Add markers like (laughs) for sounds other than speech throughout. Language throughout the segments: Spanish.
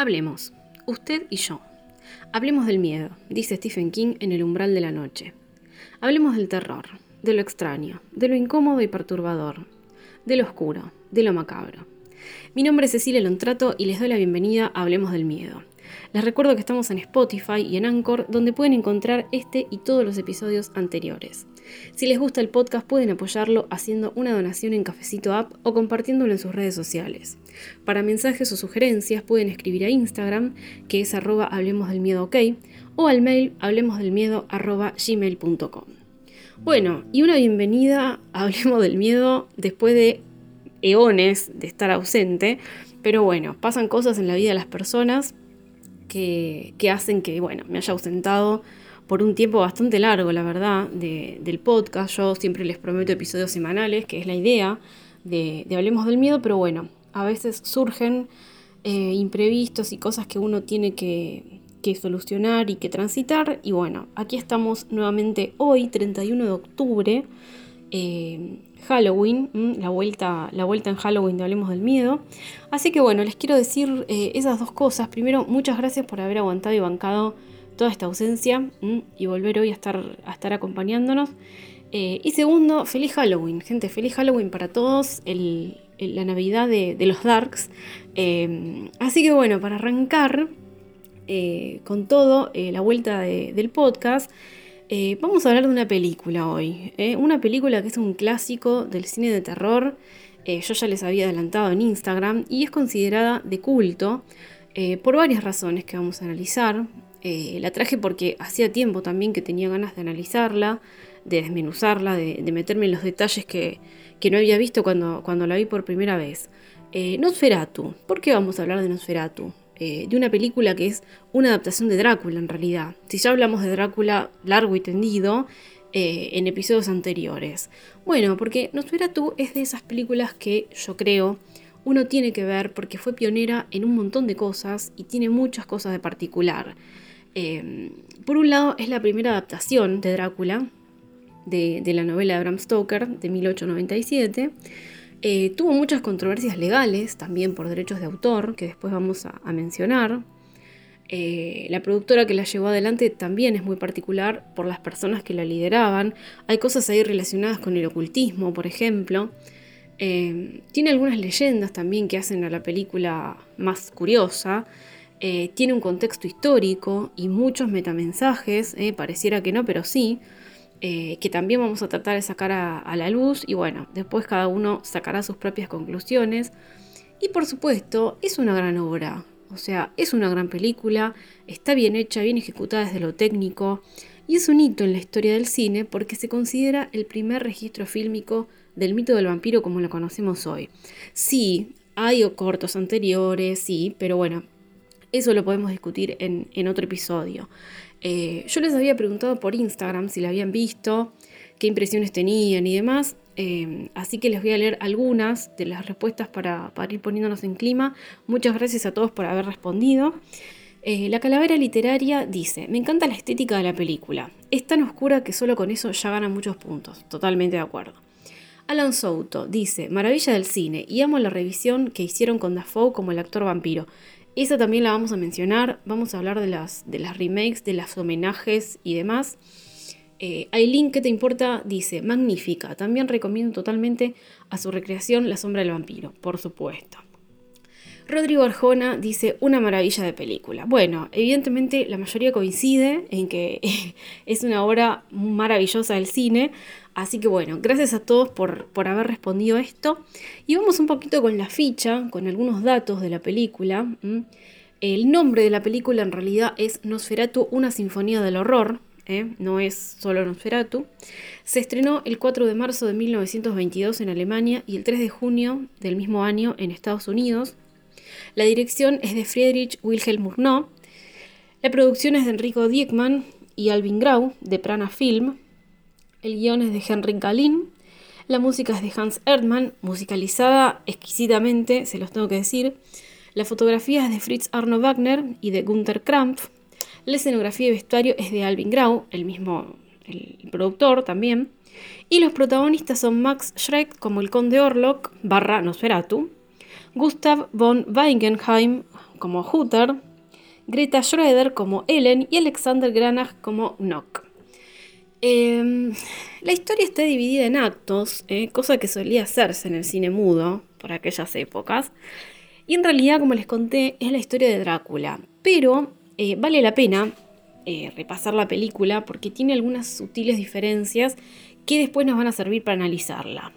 Hablemos, usted y yo. Hablemos del miedo, dice Stephen King en El umbral de la noche. Hablemos del terror, de lo extraño, de lo incómodo y perturbador, de lo oscuro, de lo macabro. Mi nombre es Cecilia Lontrato y les doy la bienvenida a Hablemos del Miedo. Les recuerdo que estamos en Spotify y en Anchor, donde pueden encontrar este y todos los episodios anteriores. Si les gusta el podcast, pueden apoyarlo haciendo una donación en Cafecito App o compartiéndolo en sus redes sociales. Para mensajes o sugerencias, pueden escribir a Instagram, que es arroba hablemos del miedo ok, o al mail hablemosdelmiedo arroba gmail.com. Bueno, y una bienvenida a Hablemos del Miedo después de eones de estar ausente, pero bueno, pasan cosas en la vida de las personas que, hacen que, bueno, me haya ausentado por un tiempo bastante largo, la verdad, del podcast. Yo siempre les prometo episodios semanales, que es la idea de, Hablemos del Miedo, pero bueno, a veces surgen eh, imprevistos y cosas que uno tiene que, solucionar y que transitar. Y bueno, aquí estamos nuevamente hoy, 31 de octubre, eh, Halloween, la vuelta, la vuelta en Halloween de Hablemos del Miedo. Así que bueno, les quiero decir eh, esas dos cosas. Primero, muchas gracias por haber aguantado y bancado toda esta ausencia y volver hoy a estar, a estar acompañándonos. Eh, y segundo, feliz Halloween, gente, feliz Halloween para todos, la Navidad de, los Darks. Eh, así que bueno, para arrancar con todo, la vuelta del podcast. Eh, vamos a hablar de una película hoy. ¿eh? Una película que es un clásico del cine de terror. Eh, yo ya les había adelantado en Instagram y es considerada de culto por varias razones que vamos a analizar. La traje porque hacía tiempo también que tenía ganas de analizarla, de desmenuzarla, de, meterme en los detalles que, no había visto cuando, cuando la vi por primera vez. Nosferatu. ¿Por qué vamos a hablar de Nosferatu? Eh, de una película que es una adaptación de Drácula en realidad. Si ya hablamos de Drácula largo y tendido eh, en episodios anteriores. Bueno, porque Nosferatu es de esas películas que yo creo uno tiene que ver porque fue pionera en un montón de cosas y tiene muchas cosas de particular. Eh, por un lado es la primera adaptación de Drácula, de, de la novela de Bram Stoker de 1897. Eh, tuvo muchas controversias legales, también por derechos de autor, que después vamos a, mencionar. Eh, la productora que la llevó adelante también es muy particular por las personas que la lideraban. Hay cosas ahí relacionadas con el ocultismo, por ejemplo. Eh, tiene algunas leyendas también que hacen a la película más curiosa. Tiene un contexto histórico y muchos metamensajes, pareciera que no, pero sí. Eh, que también vamos a tratar de sacar a, la luz y bueno, después cada uno sacará sus propias conclusiones. Y por supuesto, es una gran obra, o sea, es una gran película, está bien hecha, bien ejecutada desde lo técnico y es un hito en la historia del cine porque se considera el primer registro fílmico del mito del vampiro como lo conocemos hoy. Sí, hay cortos anteriores, sí, pero bueno, eso lo podemos discutir en otro episodio. Eh, yo les había preguntado por Instagram si la habían visto, qué impresiones tenían y demás. Eh, así que les voy a leer algunas de las respuestas para, ir poniéndonos en clima. Muchas gracias a todos por haber respondido. Eh, la calavera literaria dice, me encanta la estética de la película. Es tan oscura que solo con eso ya gana muchos puntos. Totalmente de acuerdo. Alan Souto dice, maravilla del cine y amo la revisión que hicieron con Dafoe como el actor vampiro. Esa también la vamos a mencionar. Vamos a hablar de las, de las remakes, de las homenajes y demás. Eh, Aileen, ¿qué te importa? Dice, magnífica. También recomiendo totalmente a su recreación La sombra del vampiro, por supuesto. Rodrigo Arjona dice, una maravilla de película. Bueno, evidentemente la mayoría coincide en que (laughs) es una obra maravillosa del cine, así que bueno, gracias a todos por, por haber respondido esto. Y vamos un poquito con la ficha, con algunos datos de la película. El nombre de la película en realidad es Nosferatu, una sinfonía del horror, ¿eh? no es solo Nosferatu. Se estrenó el 4 de marzo de 1922 en Alemania y el 3 de junio del mismo año en Estados Unidos. La dirección es de Friedrich Wilhelm Murnau. La producción es de Enrico Diekmann y Alvin Grau, de Prana Film. El guion es de Henrik Galin. La música es de Hans Erdmann, musicalizada exquisitamente, se los tengo que decir. La fotografía es de Fritz Arno Wagner y de Gunther Krampf. La escenografía y vestuario es de Alvin Grau, el mismo el productor también. Y los protagonistas son Max Schreck como el conde Orlok barra Nosferatu, Gustav von Weigenheim como Hooter, Greta Schroeder como Ellen y Alexander Granach como Nock. Em, la historia está dividida en actos, eh, cosa que solía hacerse en el cine mudo por aquellas épocas. Y en realidad, como les conté, es la historia de Drácula. Pero eh, vale la pena eh, repasar la película porque tiene algunas sutiles diferencias que después nos van a servir para analizarla.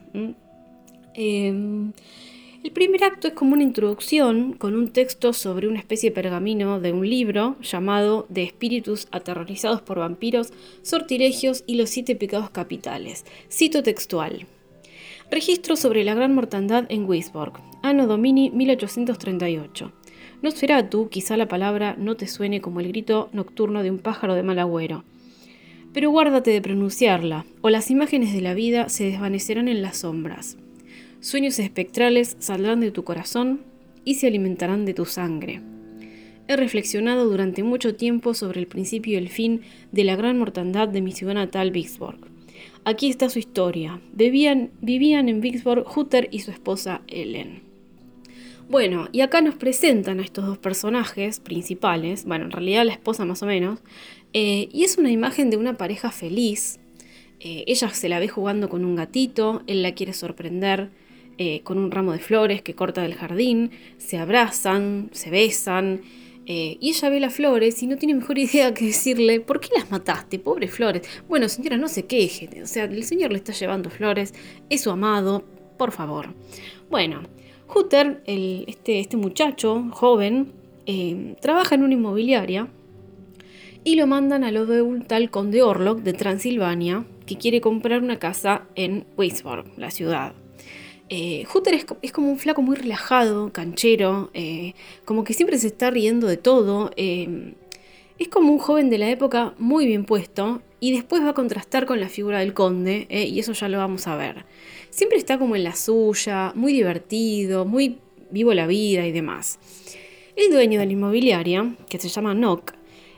El primer acto es como una introducción con un texto sobre una especie de pergamino de un libro llamado De espíritus aterrorizados por vampiros, sortilegios y los siete pecados capitales. Cito textual. Registro sobre la gran mortandad en Wisborg, Anno Domini 1838. Nosferatu, quizá la palabra no te suene como el grito nocturno de un pájaro de mal agüero. Pero guárdate de pronunciarla, o las imágenes de la vida se desvanecerán en las sombras. Sueños espectrales saldrán de tu corazón y se alimentarán de tu sangre. He reflexionado durante mucho tiempo sobre el principio y el fin de la gran mortandad de mi ciudad natal, Vicksburg. Aquí está su historia. vivían en Vicksburg Hutter y su esposa Ellen. Bueno, y acá nos presentan a estos dos personajes principales, bueno, en realidad la esposa más o menos, eh, y es una imagen de una pareja feliz. Eh, ella se la ve jugando con un gatito, él la quiere sorprender, eh, con un ramo de flores que corta del jardín, se abrazan, se besan, eh, y ella ve las flores y no tiene mejor idea que decirle, ¿por qué las mataste, pobres flores? Bueno, señora, no se queje, o sea, el señor le está llevando flores, es su amado, por favor. Bueno, Hutter, este, este, muchacho joven, eh, trabaja en una inmobiliaria y lo mandan a lo de un tal conde Orlok de Transilvania que quiere comprar una casa en Weisborg, la ciudad. Eh, es, como un flaco muy relajado, canchero, eh, como que siempre se está riendo de todo. Eh, es como un joven de la época muy bien puesto y después va a contrastar con la figura del conde eh, y eso ya lo vamos a ver. Siempre está como en la suya, muy divertido, muy vivo la vida y demás. El dueño de la inmobiliaria, que se llama Nock,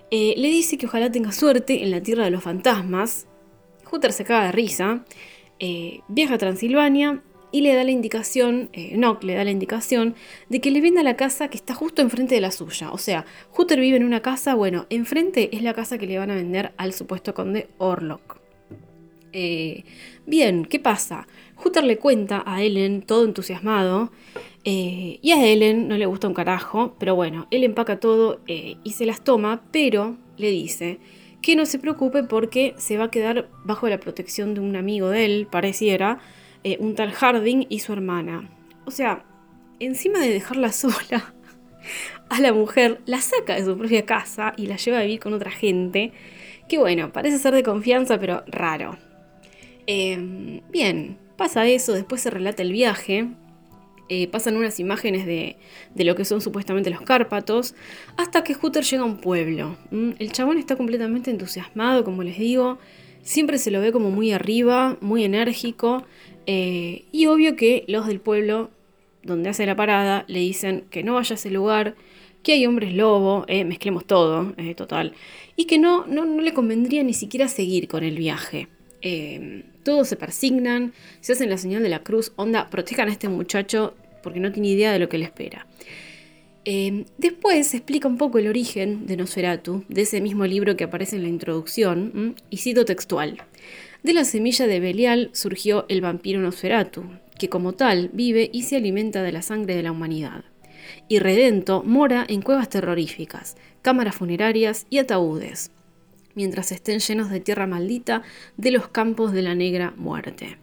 le dice que ojalá tenga suerte en la tierra de los fantasmas. Hutter se caga de risa, viaja a Transilvania y le da la indicación, eh, Nock le da la indicación de que le venda la casa que está justo enfrente de la suya. O sea, Hutter vive en una casa, bueno, enfrente es la casa que le van a vender al supuesto conde Orlok. Eh, bien, ¿qué pasa? Hutter le cuenta a Ellen, todo entusiasmado, eh, y a Ellen no le gusta un carajo, pero bueno, él empaca todo y se las toma, pero le dice que no se preocupe porque se va a quedar bajo la protección de un amigo de él, pareciera, eh, un tal Harding y su hermana. O sea, encima de dejarla (laughs) sola a la mujer, la saca de su propia casa y la lleva a vivir con otra gente. Que bueno, parece ser de confianza, pero raro. Em, bien, pasa eso, después se relata el viaje. Eh, pasan unas imágenes de, de, lo que son supuestamente los Cárpatos, hasta que Hooter llega a un pueblo. El chabón está completamente entusiasmado, como les digo, siempre se lo ve como muy arriba, muy enérgico, eh, y obvio que los del pueblo donde hace la parada le dicen que no vaya a ese lugar, que hay hombres lobo, eh, mezclemos todo, eh, total, y que no, no, le convendría ni siquiera seguir con el viaje. todos se persignan, se hacen la señal de la cruz, onda, protejan a este muchacho porque no tiene idea de lo que le espera. después se explica un poco el origen de Nosferatu, de ese mismo libro que aparece en la introducción, y cito textual. De la semilla de Belial surgió el vampiro Nosferatu, que como tal vive y se alimenta de la sangre de la humanidad. Y Redento mora en cuevas terroríficas, cámaras funerarias y ataúdes, mientras estén llenos de tierra maldita de los campos de la negra muerte.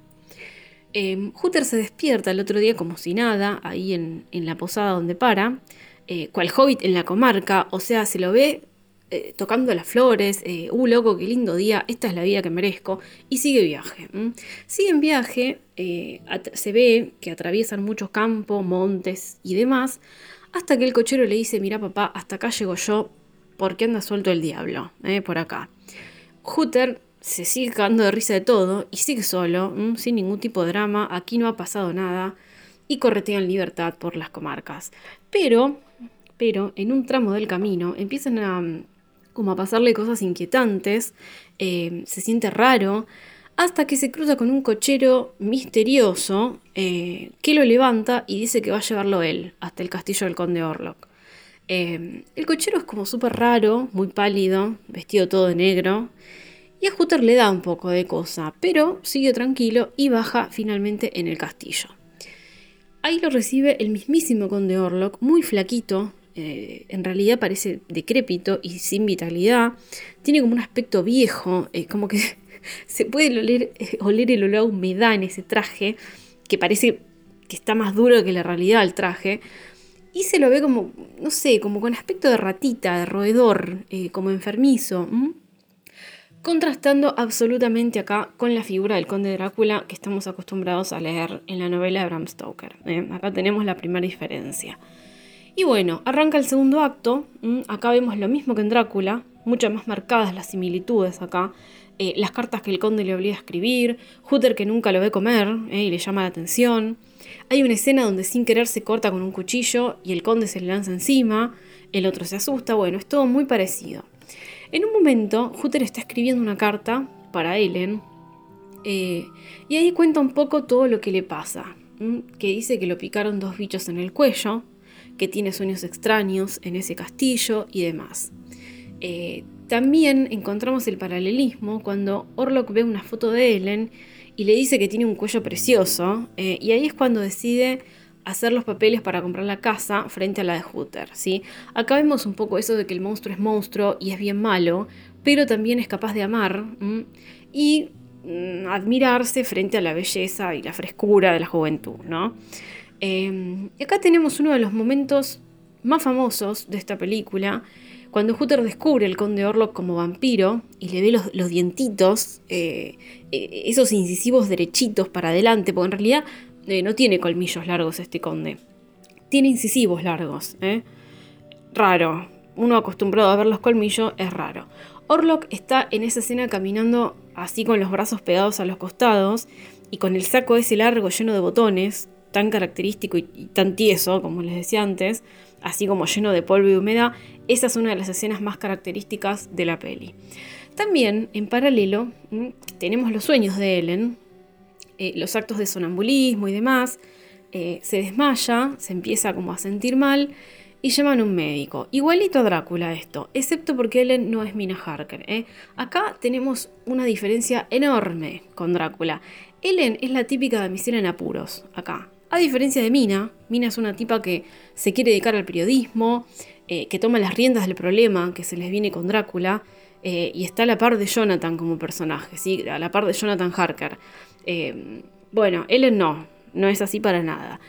Eh, se despierta el otro día como si nada, ahí en, la posada donde para, eh, cual hobbit en la comarca, o sea, se lo ve eh, tocando las flores, eh, uh, loco, qué lindo día, esta es la vida que merezco, y sigue viaje. Sigue en viaje, eh, se ve que atraviesan muchos campos, montes y demás, hasta que el cochero le dice, mira papá, hasta acá llego yo, porque anda suelto el diablo, eh, por acá. Hutter se sigue cagando de risa de todo y sigue solo, sin ningún tipo de drama, aquí no ha pasado nada, y corretea en libertad por las comarcas. Pero, pero en un tramo del camino empiezan a como a pasarle cosas inquietantes, eh, se siente raro, hasta que se cruza con un cochero misterioso eh, que lo levanta y dice que va a llevarlo él hasta el castillo del conde Orlok. Eh, el cochero es como súper raro, muy pálido, vestido todo de negro. Y a Hooter le da un poco de cosa, pero sigue tranquilo y baja finalmente en el castillo. Ahí lo recibe el mismísimo conde Orlok, muy flaquito, eh, en realidad parece decrépito y sin vitalidad, tiene como un aspecto viejo, eh, como que (laughs) se puede oler, eh, oler el olor a humedad en ese traje, que parece que está más duro que la realidad el traje, y se lo ve como, no sé, como con aspecto de ratita, de roedor, como enfermizo contrastando absolutamente acá con la figura del conde Drácula que estamos acostumbrados a leer en la novela de Bram Stoker. ¿eh? Acá tenemos la primera diferencia. Y bueno, arranca el segundo acto, acá vemos lo mismo que en Drácula, muchas más marcadas las similitudes acá, eh, las cartas que el conde le obliga a escribir, Hooter que nunca lo ve comer ¿eh? y le llama la atención. Hay una escena donde sin querer se corta con un cuchillo y el conde se le lanza encima, el otro se asusta, bueno, es todo muy parecido. En un momento, Hooter está escribiendo una carta para Ellen eh, y ahí cuenta un poco todo lo que le pasa. Que dice que lo picaron dos bichos en el cuello, que tiene sueños extraños en ese castillo y demás. Eh, también encontramos el paralelismo cuando Orlok ve una foto de Ellen y le dice que tiene un cuello precioso, eh, y ahí es cuando decide hacer los papeles para comprar la casa frente a la de Hooter. ¿sí? Acá vemos un poco eso de que el monstruo es monstruo y es bien malo, pero también es capaz de amar y mm, admirarse frente a la belleza y la frescura de la juventud. ¿no? Em, y acá tenemos uno de los momentos más famosos de esta película, cuando Hooter descubre el conde Orlok como vampiro y le ve los, dientitos, eh, eh, esos incisivos derechitos para adelante, porque en realidad eh, no tiene colmillos largos este conde. Tiene incisivos largos. Raro. Uno acostumbrado a ver los colmillos es raro. Orlok está en esa escena caminando así con los brazos pegados a los costados y con el saco ese largo lleno de botones, tan característico y, tan tieso, como les decía antes, así como lleno de polvo y humedad. Esa es una de las escenas más características de la peli. También, en paralelo, tenemos los sueños de Ellen, eh, los actos de sonambulismo y demás, eh, se desmaya, se empieza como a sentir mal y llaman a un médico. Igualito a Drácula esto, excepto porque Ellen no es Mina Harker. ¿eh? Acá tenemos una diferencia enorme con Drácula. Ellen es la típica damisela en apuros, acá. A diferencia de Mina, Mina es una tipa que se quiere dedicar al periodismo, que toma las riendas del problema que se les viene con Drácula, y está a la par de Jonathan como personaje, ¿sí? a la par de Jonathan Harker. Eh, bueno, él no, no es así para nada.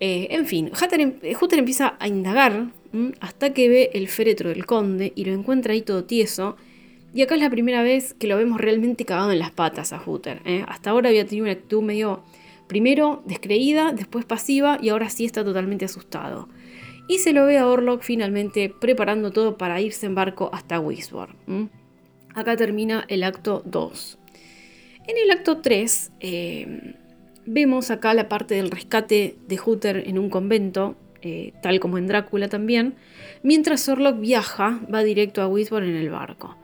Eh, en fin, em, Hutter, empieza a indagar hasta que ve el féretro del conde y lo encuentra ahí todo tieso. Y acá es la primera vez que lo vemos realmente cagado en las patas a Hutter. ¿eh? Hasta ahora había tenido una actitud medio, primero descreída, después pasiva y ahora sí está totalmente asustado. Y se lo ve a Orlok finalmente preparando todo para irse en barco hasta Wisborne. Acá termina el acto 2. En el acto 3 eh, vemos acá la parte del rescate de Hooter en un convento, eh, tal como en Drácula también, mientras Orlok viaja, va directo a Wisborne en el barco.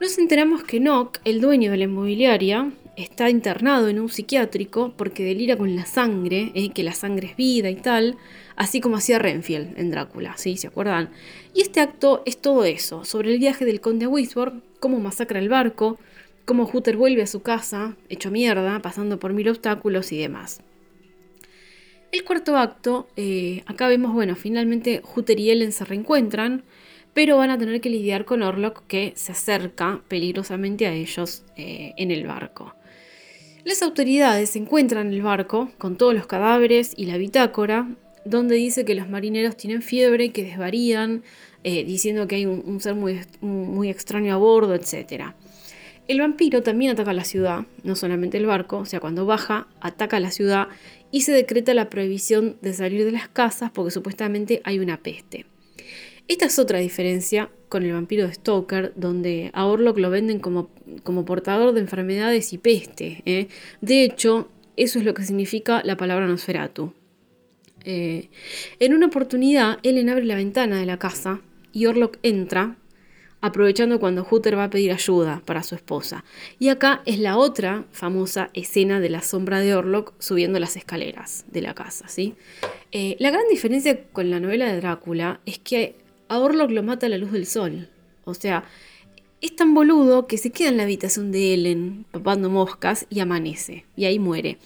Nos enteramos que Nock, el dueño de la inmobiliaria, está internado en un psiquiátrico porque delira con la sangre, eh, que la sangre es vida y tal, así como hacía Renfield en Drácula, ¿sí? ¿Se acuerdan? Y este acto es todo eso, sobre el viaje del conde Wisborne, cómo masacra el barco, cómo Hooter vuelve a su casa, hecho mierda, pasando por mil obstáculos y demás. El cuarto acto, eh, acá vemos, bueno, finalmente Hooter y Ellen se reencuentran, pero van a tener que lidiar con Orlok que se acerca peligrosamente a ellos eh, en el barco. Las autoridades encuentran el barco con todos los cadáveres y la bitácora, donde dice que los marineros tienen fiebre, que desvarían, eh, diciendo que hay un, ser muy, muy extraño a bordo, etc. El vampiro también ataca la ciudad, no solamente el barco, o sea, cuando baja, ataca la ciudad y se decreta la prohibición de salir de las casas porque supuestamente hay una peste. Esta es otra diferencia con el vampiro de Stoker, donde a Orlok lo venden como, como portador de enfermedades y peste. ¿eh? De hecho, eso es lo que significa la palabra Nosferatu. Eh, en una oportunidad, Ellen abre la ventana de la casa y Orlok entra aprovechando cuando Hooter va a pedir ayuda para su esposa. Y acá es la otra famosa escena de la sombra de Orlok subiendo las escaleras de la casa. ¿sí? Eh, la gran diferencia con la novela de Drácula es que a Orlok lo mata a la luz del sol. O sea, es tan boludo que se queda en la habitación de Ellen, papando moscas, y amanece. Y ahí muere.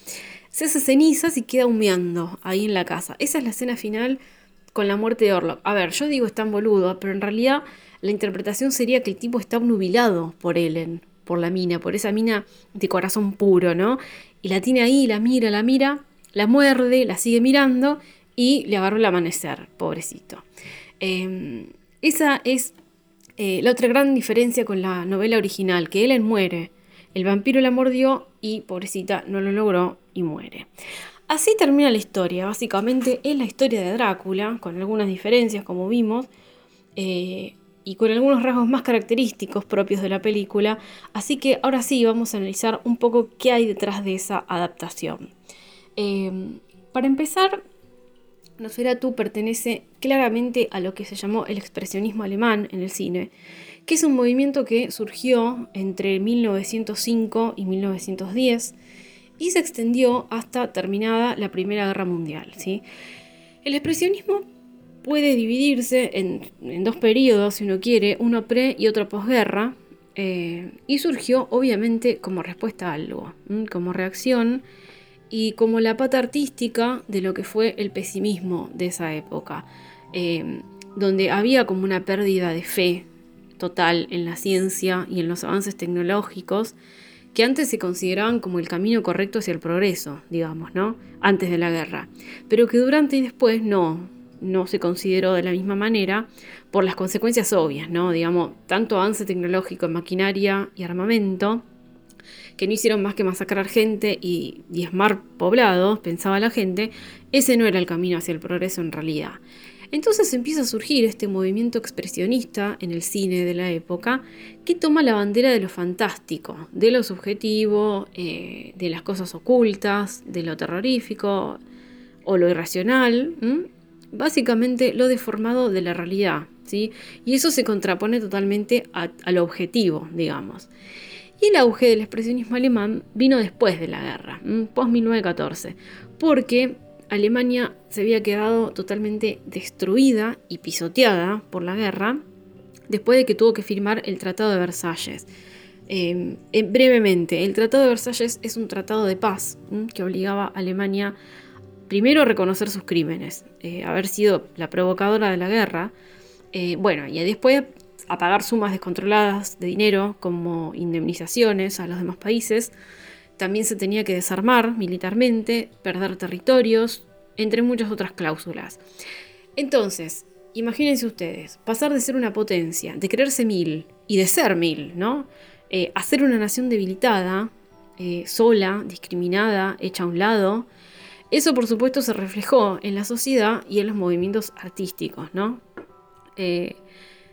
Se hace cenizas y queda humeando ahí en la casa. Esa es la escena final con la muerte de Orlok. A ver, yo digo es tan boludo, pero en realidad la interpretación sería que el tipo está obnubilado por Ellen, por la mina, por esa mina de corazón puro, ¿no? Y la tiene ahí, la mira, la mira, la muerde, la sigue mirando y le agarró el amanecer, pobrecito. Em, esa es eh, la otra gran diferencia con la novela original, que Ellen muere, el vampiro la mordió y pobrecita no lo logró y muere. Así termina la historia, básicamente es la historia de Drácula, con algunas diferencias como vimos, eh, y con algunos rasgos más característicos propios de la película, así que ahora sí vamos a analizar un poco qué hay detrás de esa adaptación. Eh, para empezar, Nosferatu pertenece claramente a lo que se llamó el expresionismo alemán en el cine, que es un movimiento que surgió entre 1905 y 1910 y se extendió hasta terminada la Primera Guerra Mundial. ¿sí? El expresionismo puede dividirse en, dos periodos, si uno quiere, uno pre y otro posguerra, eh, y surgió obviamente como respuesta a algo, como reacción y como la pata artística de lo que fue el pesimismo de esa época, eh, donde había como una pérdida de fe total en la ciencia y en los avances tecnológicos que antes se consideraban como el camino correcto hacia el progreso, digamos, ¿no? Antes de la guerra, pero que durante y después no, no se consideró de la misma manera por las consecuencias obvias, ¿no? Digamos, tanto avance tecnológico en maquinaria y armamento, que no hicieron más que masacrar gente y diezmar poblados, pensaba la gente, ese no era el camino hacia el progreso en realidad. Entonces empieza a surgir este movimiento expresionista en el cine de la época que toma la bandera de lo fantástico, de lo subjetivo, eh, de las cosas ocultas, de lo terrorífico o lo irracional, básicamente lo deformado de la realidad. ¿sí? Y eso se contrapone totalmente a, a lo objetivo, digamos. Y el auge del expresionismo alemán vino después de la guerra, post-1914, porque Alemania se había quedado totalmente destruida y pisoteada por la guerra después de que tuvo que firmar el Tratado de Versalles. Em, brevemente, el Tratado de Versalles es un tratado de paz que obligaba a Alemania primero a reconocer sus crímenes, eh, haber sido la provocadora de la guerra, eh, bueno, y después a pagar sumas descontroladas de dinero como indemnizaciones a los demás países. También se tenía que desarmar militarmente, perder territorios, entre muchas otras cláusulas. Entonces, imagínense ustedes, pasar de ser una potencia, de creerse mil y de ser mil, ¿no? Eh, a ser una nación debilitada, eh, sola, discriminada, hecha a un lado. Eso por supuesto se reflejó en la sociedad y en los movimientos artísticos, ¿no? Eh,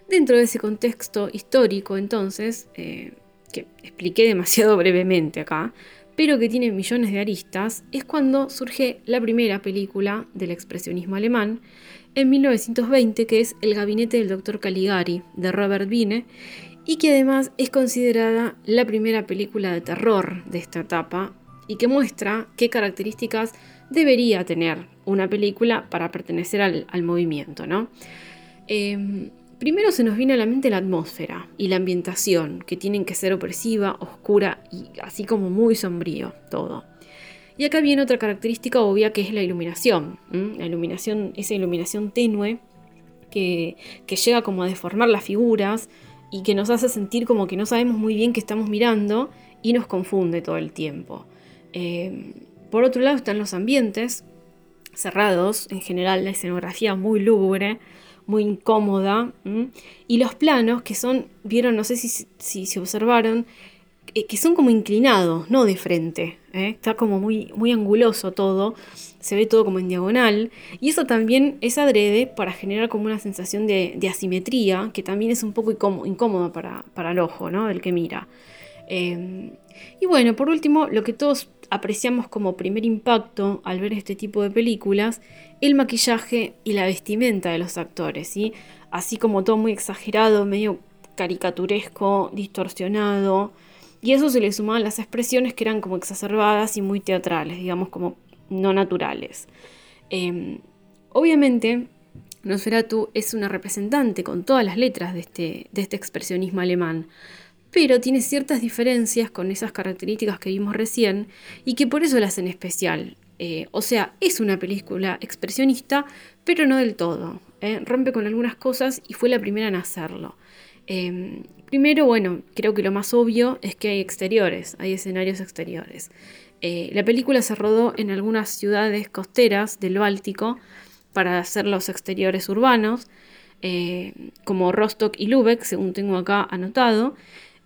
Dentro de ese contexto histórico, entonces, eh, que expliqué demasiado (laughs) brevemente acá, pero que tiene millones de aristas, es cuando surge la primera película del expresionismo alemán, en 1920, que es El gabinete del doctor Caligari, de Robert Wiene, y que además es considerada la primera película de terror de esta etapa, y que muestra qué características debería tener una película para pertenecer al, movimiento, ¿no? Em, Primero se nos viene a la mente la atmósfera y la ambientación, que tienen que ser opresiva, oscura y así como muy sombrío todo. Y acá viene otra característica obvia que es la iluminación. La iluminación, esa iluminación tenue que, llega como a deformar las figuras y que nos hace sentir como que no sabemos muy bien qué estamos mirando y nos confunde todo el tiempo. Eh, por otro lado están los ambientes cerrados, en general la escenografía muy lúgubre, muy incómoda. Y los planos que son, vieron, no sé si, si se observaron, eh, que son como inclinados, no de frente. ¿eh? Está como muy, muy anguloso todo, se ve todo como en diagonal. Y eso también es adrede para generar como una sensación de, asimetría, que también es un poco incómoda para, para el ojo, ¿no? Del que mira. Em, y bueno, por último, lo que todos apreciamos como primer impacto al ver este tipo de películas, el maquillaje y la vestimenta de los actores, ¿sí? Así como todo muy exagerado, medio caricaturesco, distorsionado, y eso se le sumaban las expresiones que eran como exacerbadas y muy teatrales, digamos como no naturales. Em, obviamente, Nosferatu es una representante con todas las letras de este, de este expresionismo alemán, pero tiene ciertas diferencias con esas características que vimos recién y que por eso la hacen especial. Eh, o sea, es una película expresionista, pero no del todo. ¿eh? Rompe con algunas cosas y fue la primera en hacerlo. Em, primero, bueno, creo que lo más obvio es que hay exteriores, hay escenarios exteriores. Eh, la película se rodó en algunas ciudades costeras del Báltico para hacer los exteriores urbanos, como Rostock y Lübeck, según tengo acá anotado,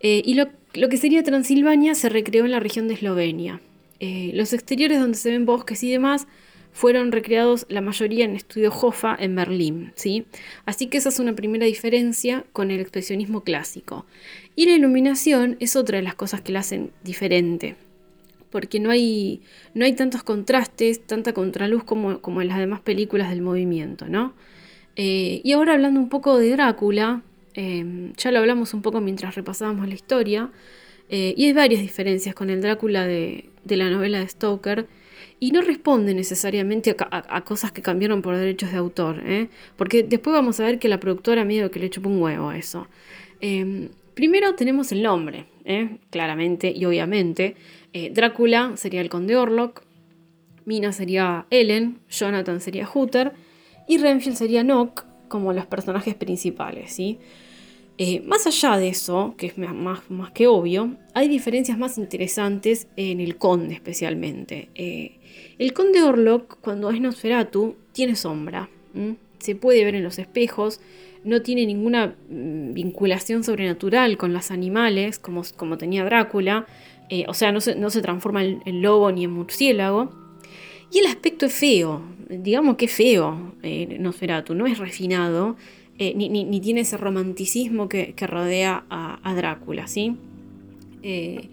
y lo, lo que sería Transilvania se recreó en la región de Eslovenia. Eh, los exteriores donde se ven bosques y demás fueron recreados la mayoría en Estudio Hoffa en Berlín, ¿sí? Así que esa es una primera diferencia con el expresionismo clásico. Y la iluminación es otra de las cosas que la hacen diferente, porque no hay, no hay tantos contrastes, tanta contraluz como, como en las demás películas del movimiento, ¿no? Eh, y ahora hablando un poco de Drácula, eh, ya lo hablamos un poco mientras repasábamos la historia, y hay varias diferencias con el Drácula de, la novela de Stoker y no responde necesariamente a, cosas que cambiaron por derechos de autor, ¿eh? porque después vamos a ver que la productora medio que le chupó un huevo a eso. Em, primero tenemos el nombre, ¿eh? claramente y obviamente. Eh, Drácula sería el conde Orlok, Mina sería Ellen, Jonathan sería Hooter y Renfield sería Nock como los personajes principales, ¿sí? Eh, más allá de eso, que es más, que obvio, hay diferencias más interesantes en el conde especialmente. Eh, el conde Orlok, cuando es Nosferatu, tiene sombra. Se puede ver en los espejos, no tiene ninguna mm, vinculación sobrenatural con los animales, como, tenía Drácula. Eh, o sea, no se, no se transforma en, en, lobo ni en murciélago. Y el aspecto es feo, digamos que es feo Nosferatu, no es refinado. Eh, ni, tiene ese romanticismo que, rodea a, Drácula, ¿sí? Eh,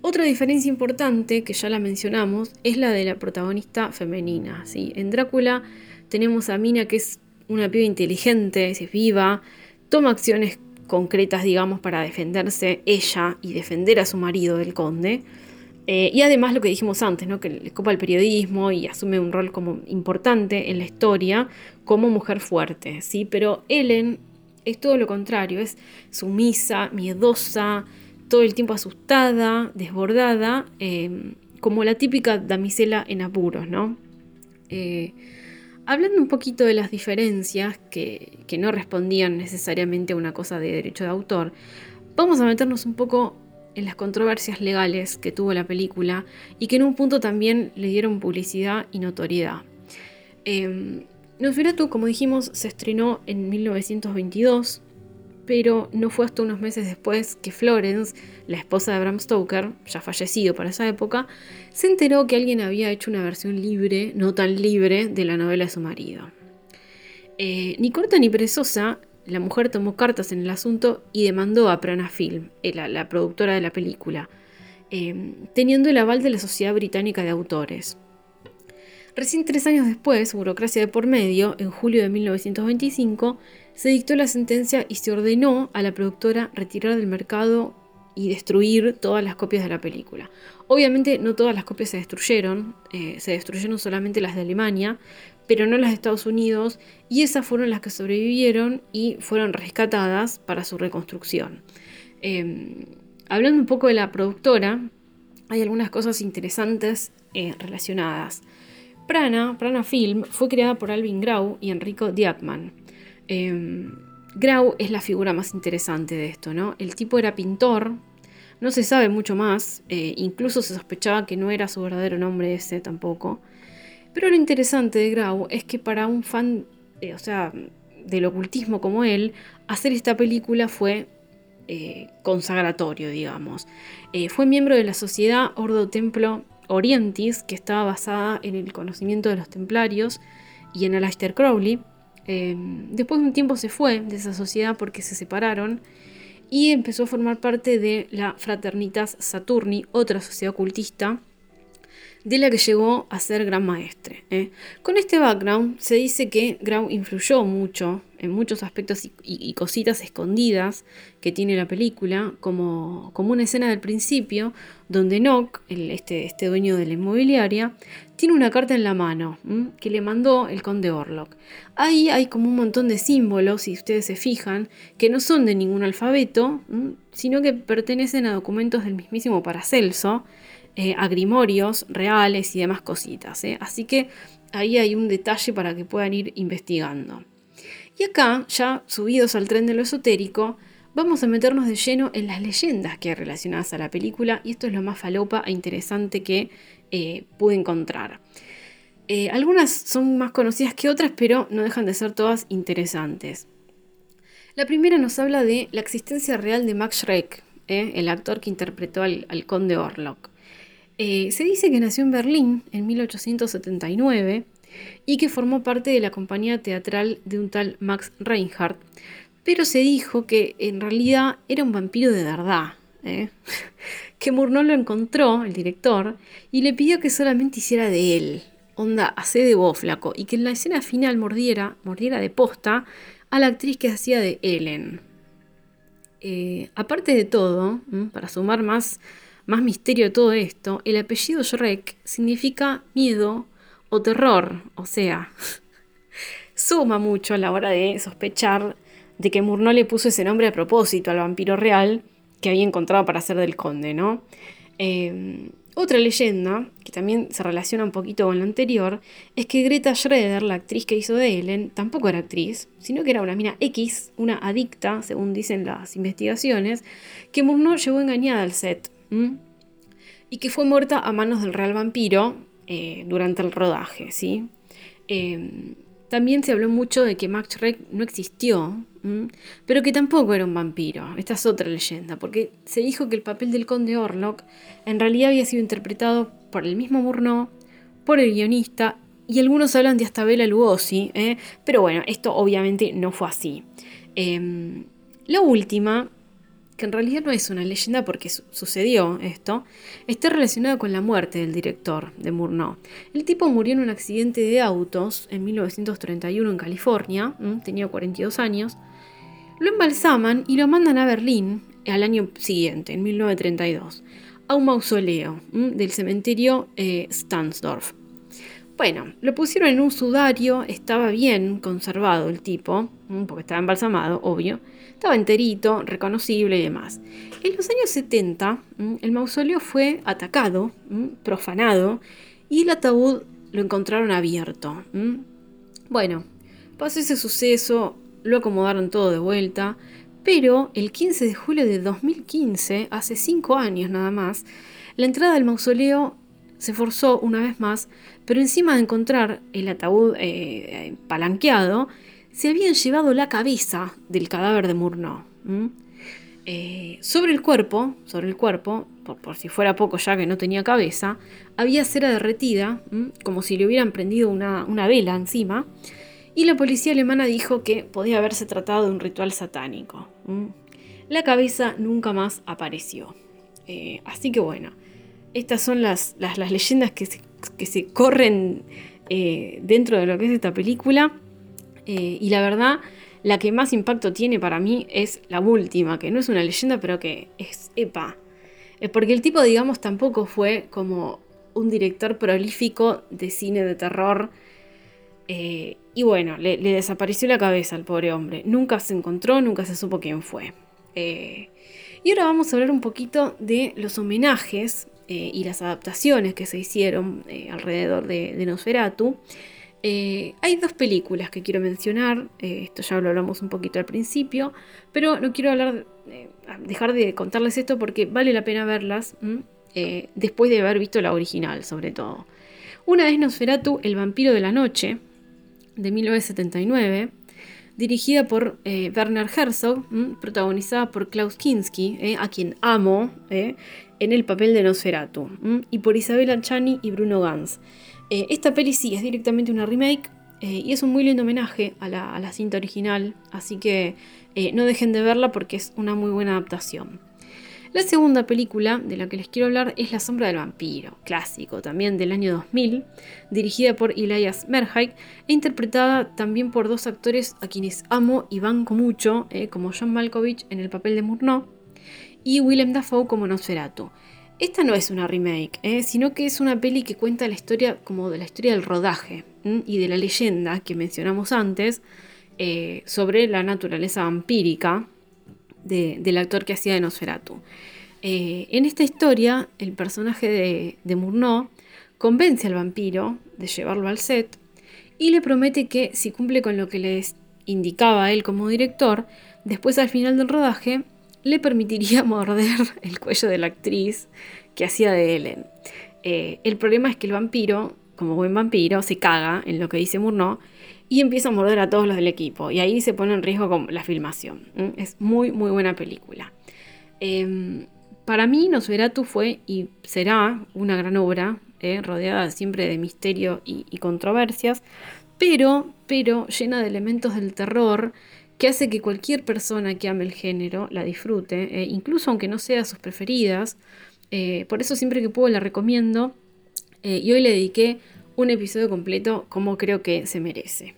otra diferencia importante, que ya la mencionamos, es la de la protagonista femenina, ¿sí? En Drácula tenemos a Mina, que es una piba inteligente, es viva, toma acciones concretas, digamos, para defenderse ella y defender a su marido, el conde. Eh, y además lo que dijimos antes, ¿no? que le copa el periodismo y asume un rol como importante en la historia como mujer fuerte, ¿sí? Pero Ellen es todo lo contrario, es sumisa, miedosa, todo el tiempo asustada, desbordada, em, como la típica damisela en apuros, ¿no? Eh, hablando un poquito de las diferencias que, que no respondían necesariamente a una cosa de derecho de autor, vamos a meternos un poco en las controversias legales que tuvo la película y que en un punto también le dieron publicidad y notoriedad. Eh, Nosferatu, como dijimos, se estrenó en 1922, pero no fue hasta unos meses después que Florence, la esposa de Bram Stoker, ya fallecido para esa época, se enteró que alguien había hecho una versión libre, no tan libre, de la novela de su marido. Eh, ni corta ni perezosa, la mujer tomó cartas en el asunto y demandó a Prana Film, eh, la, productora de la película, em, teniendo el aval de la Sociedad Británica de Autores. Recién tres años después, burocracia de por medio, en julio de 1925, se dictó la sentencia y se ordenó a la productora retirar del mercado y destruir todas las copias de la película. Obviamente no todas las copias se destruyeron, eh, se destruyeron solamente las de Alemania, pero no las de Estados Unidos, y esas fueron las que sobrevivieron y fueron rescatadas para su reconstrucción. Em, hablando un poco de la productora, hay algunas cosas interesantes eh, relacionadas. Prana, Prana Film, fue creada por Alvin Grau y Enrico Diakman. Em, Grau es la figura más interesante de esto, ¿no? El tipo era pintor, no se sabe mucho más, eh, incluso se sospechaba que no era su verdadero nombre ese tampoco. Pero lo interesante de Grau es que para un fan, eh, o sea, del ocultismo como él, hacer esta película fue eh, consagratorio, digamos. Fue miembro de la sociedad Ordo Templo Orientis, que estaba basada en el conocimiento de los templarios y en Aleister Crowley. después de un tiempo se fue de esa sociedad porque se separaron y empezó a formar parte de la Fraternitas Saturni, otra sociedad ocultista de la que llegó a ser gran maestre. ¿eh? Con este background se dice que Grau influyó mucho en muchos aspectos y, cositas escondidas que tiene la película, como, como una escena del principio donde Nock, este, este dueño de la inmobiliaria, tiene una carta en la mano que le mandó el conde Orlok. Ahí hay como un montón de símbolos, si ustedes se fijan, que no son de ningún alfabeto, sino que pertenecen a documentos del mismísimo Paracelso, eh, agrimorios reales y demás cositas. ¿eh? Así que ahí hay un detalle para que puedan ir investigando. Y acá, ya subidos al tren de lo esotérico, vamos a meternos de lleno en las leyendas que hay relacionadas a la película y esto es lo más falopa e interesante que eh, pude encontrar. algunas son más conocidas que otras, pero no dejan de ser todas interesantes. La primera nos habla de la existencia real de Max Schreck, el actor que interpretó al, al conde Orlok. Eh, se dice que nació en Berlín en 1879 y que formó parte de la compañía teatral de un tal Max Reinhardt, pero se dijo que en realidad era un vampiro de verdad. ¿eh? (laughs) que Murnau lo encontró, el director, y le pidió que solamente hiciera de él. Onda, hace de vos, flaco. Y que en la escena final mordiera, mordiera de posta a la actriz que hacía de Ellen. Eh, aparte de todo, para sumar más más misterio de todo esto, el apellido Shrek significa miedo o terror, o sea, suma mucho a la hora de sospechar de que Murnau le puso ese nombre a propósito al vampiro real que había encontrado para ser del conde, ¿no? Em, otra leyenda, que también se relaciona un poquito con la anterior, es que Greta Schroeder, la actriz que hizo de Ellen, tampoco era actriz, sino que era una mina X, una adicta, según dicen las investigaciones, que Murnau llevó engañada al set y que fue muerta a manos del real vampiro eh, durante el rodaje. ¿sí? Em, también se habló mucho de que Max Schreck no existió, pero que tampoco era un vampiro. Esta es otra leyenda, porque se dijo que el papel del conde Orlok en realidad había sido interpretado por el mismo Murnau, por el guionista, y algunos hablan de hasta Bela Lugosi, ¿eh? pero bueno, esto obviamente no fue así. Em, la última que en realidad no es una leyenda porque sucedió esto, está relacionado con la muerte del director de Murnau. El tipo murió en un accidente de autos en 1931 en California, tenía 42 años. Lo embalsaman y lo mandan a Berlín al año siguiente, en 1932, a un mausoleo del cementerio eh, Stansdorf. Bueno, lo pusieron en un sudario, estaba bien conservado el tipo, porque estaba embalsamado, obvio. Estaba enterito, reconocible y demás. En los años 70, el mausoleo fue atacado, profanado, y el ataúd lo encontraron abierto. Bueno, pasó ese suceso, lo acomodaron todo de vuelta, pero el 15 de julio de 2015, hace 5 años nada más, la entrada del mausoleo se forzó una vez más, pero encima de encontrar el ataúd eh, palanqueado, se habían llevado la cabeza del cadáver de Murnau. Eh, sobre el cuerpo, sobre el cuerpo, por, si fuera poco ya que no tenía cabeza, había cera derretida, como si le hubieran prendido una, vela encima, y la policía alemana dijo que podía haberse tratado de un ritual satánico. La cabeza nunca más apareció. Eh, así que bueno, estas son las, las, leyendas que se, que se corren eh, dentro de lo que es esta película. Eh, y la verdad, la que más impacto tiene para mí es la última, que no es una leyenda, pero que es epa. Porque el tipo, digamos, tampoco fue como un director prolífico de cine de terror. Eh, y bueno, le, desapareció la cabeza al pobre hombre. Nunca se encontró, nunca se supo quién fue. Eh, y ahora vamos a hablar un poquito de los homenajes y las adaptaciones que se hicieron alrededor de, de Nosferatu. Eh, hay dos películas que quiero mencionar, eh, esto ya lo hablamos un poquito al principio, pero no quiero eh, dejar de contarles esto porque vale la pena verlas después de haber visto la original, sobre todo. Una es Nosferatu, El vampiro de la noche, de 1979, dirigida por Werner Herzog, protagonizada por Klaus Kinski, a quien amo en el papel de Nosferatu, y por Isabella Chani y Bruno Gans. Eh, esta peli sí es directamente una remake eh, y es un muy lindo homenaje a la, cinta original, así que eh, no dejen de verla porque es una muy buena adaptación. La segunda película de la que les quiero hablar es La sombra del vampiro, clásico también del año 2000, dirigida por Elias Merhaig e interpretada también por dos actores a quienes amo y banco mucho, como John Malkovich en el papel de Murnau y Willem Dafoe como Nosferatu. Esta no es una remake, eh, sino que es una peli que cuenta la historia como de la historia del rodaje y de la leyenda que mencionamos antes eh, sobre la naturaleza vampírica del actor que hacía de Nosferatu. Eh, en esta historia, el personaje de, de Murnau convence al vampiro de llevarlo al set y le promete que si cumple con lo que le indicaba él como director, después al final del rodaje le permitiría (laughs) morder el cuello de la actriz que hacía de Ellen. Eh, el problema es que el vampiro, como buen vampiro, se caga en lo que dice Murnau y empieza a morder a todos los del equipo. Y ahí se pone en riesgo la filmación. Es muy, muy buena película. Em, para mí, Nosferatu fue y será una gran obra, eh, rodeada siempre de misterio y, y, controversias, pero, pero llena de elementos del terror que hace que cualquier persona que ame el género la disfrute, eh, incluso aunque no sea sus preferidas. Eh, por eso siempre que puedo la recomiendo. Eh, y hoy le dediqué un episodio completo como creo que se merece.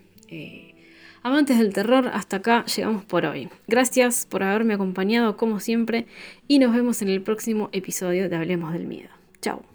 amantes del terror, hasta acá llegamos por hoy. Gracias por haberme acompañado como siempre y nos vemos en el próximo episodio de Hablemos del Miedo. Chao.